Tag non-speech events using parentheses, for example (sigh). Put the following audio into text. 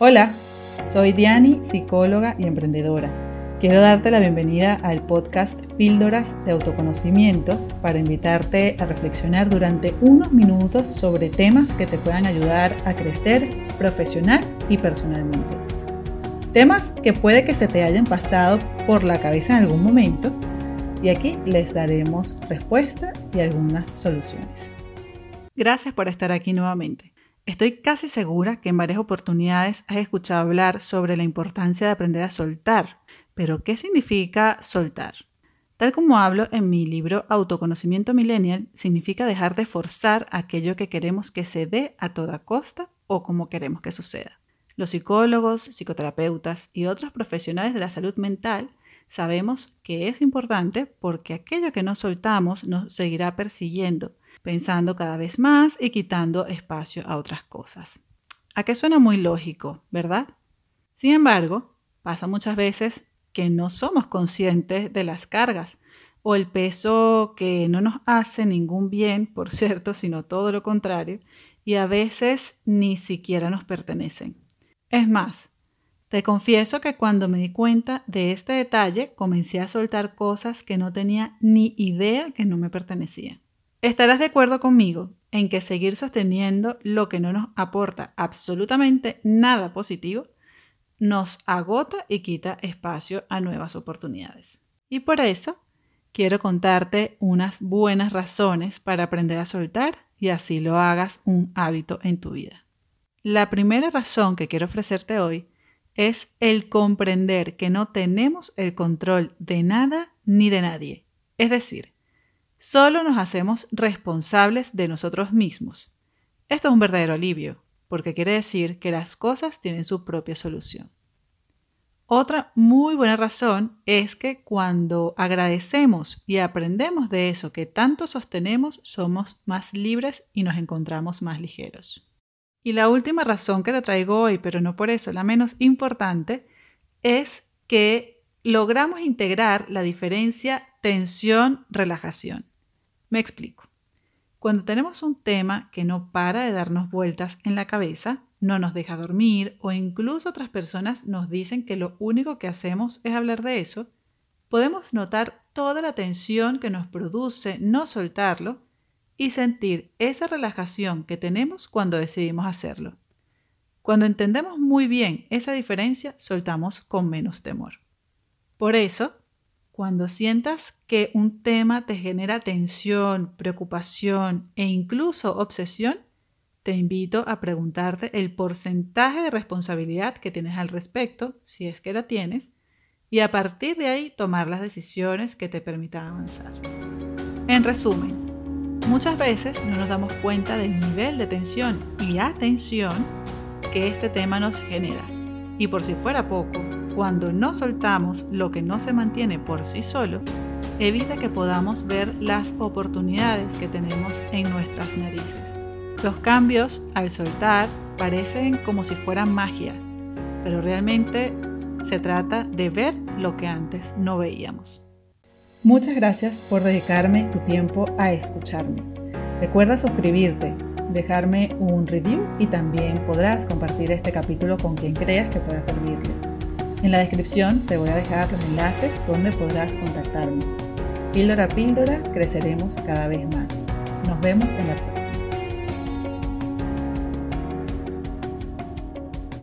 Hola, soy Diani, psicóloga y emprendedora. Quiero darte la bienvenida al podcast Píldoras de Autoconocimiento para invitarte a reflexionar durante unos minutos sobre temas que te puedan ayudar a crecer profesional y personalmente. Temas que puede que se te hayan pasado por la cabeza en algún momento y aquí les daremos respuesta y algunas soluciones. Gracias por estar aquí nuevamente. Estoy casi segura que en varias oportunidades has escuchado hablar sobre la importancia de aprender a soltar, pero ¿qué significa soltar? Tal como hablo en mi libro Autoconocimiento Millennial, significa dejar de forzar aquello que queremos que se dé a toda costa o como queremos que suceda. Los psicólogos, psicoterapeutas y otros profesionales de la salud mental sabemos que es importante porque aquello que no soltamos nos seguirá persiguiendo pensando cada vez más y quitando espacio a otras cosas. ¿A qué suena muy lógico, verdad? Sin embargo, pasa muchas veces que no somos conscientes de las cargas o el peso que no nos hace ningún bien, por (laughs) cierto, sino todo lo contrario, y a veces ni siquiera nos pertenecen. Es más, te confieso que cuando me di cuenta de este detalle, comencé a soltar cosas que no tenía ni idea que no me pertenecían. Estarás de acuerdo conmigo en que seguir sosteniendo lo que no nos aporta absolutamente nada positivo nos agota y quita espacio a nuevas oportunidades. Y por eso quiero contarte unas buenas razones para aprender a soltar y así lo hagas un hábito en tu vida. La primera razón que quiero ofrecerte hoy es el comprender que no tenemos el control de nada ni de nadie. Es decir, Solo nos hacemos responsables de nosotros mismos. Esto es un verdadero alivio, porque quiere decir que las cosas tienen su propia solución. Otra muy buena razón es que cuando agradecemos y aprendemos de eso que tanto sostenemos, somos más libres y nos encontramos más ligeros. Y la última razón que te traigo hoy, pero no por eso la menos importante, es que logramos integrar la diferencia tensión-relajación. Me explico. Cuando tenemos un tema que no para de darnos vueltas en la cabeza, no nos deja dormir o incluso otras personas nos dicen que lo único que hacemos es hablar de eso, podemos notar toda la tensión que nos produce no soltarlo y sentir esa relajación que tenemos cuando decidimos hacerlo. Cuando entendemos muy bien esa diferencia, soltamos con menos temor. Por eso, cuando sientas que un tema te genera tensión, preocupación e incluso obsesión, te invito a preguntarte el porcentaje de responsabilidad que tienes al respecto, si es que la tienes, y a partir de ahí tomar las decisiones que te permitan avanzar. En resumen, muchas veces no nos damos cuenta del nivel de tensión y atención que este tema nos genera. Y por si fuera poco, cuando no soltamos lo que no se mantiene por sí solo, evita que podamos ver las oportunidades que tenemos en nuestras narices. Los cambios al soltar parecen como si fueran magia, pero realmente se trata de ver lo que antes no veíamos. Muchas gracias por dedicarme tu tiempo a escucharme. Recuerda suscribirte, dejarme un review y también podrás compartir este capítulo con quien creas que pueda servirle. En la descripción te voy a dejar los enlaces donde podrás contactarme. Píldora a píldora creceremos cada vez más. Nos vemos en la próxima.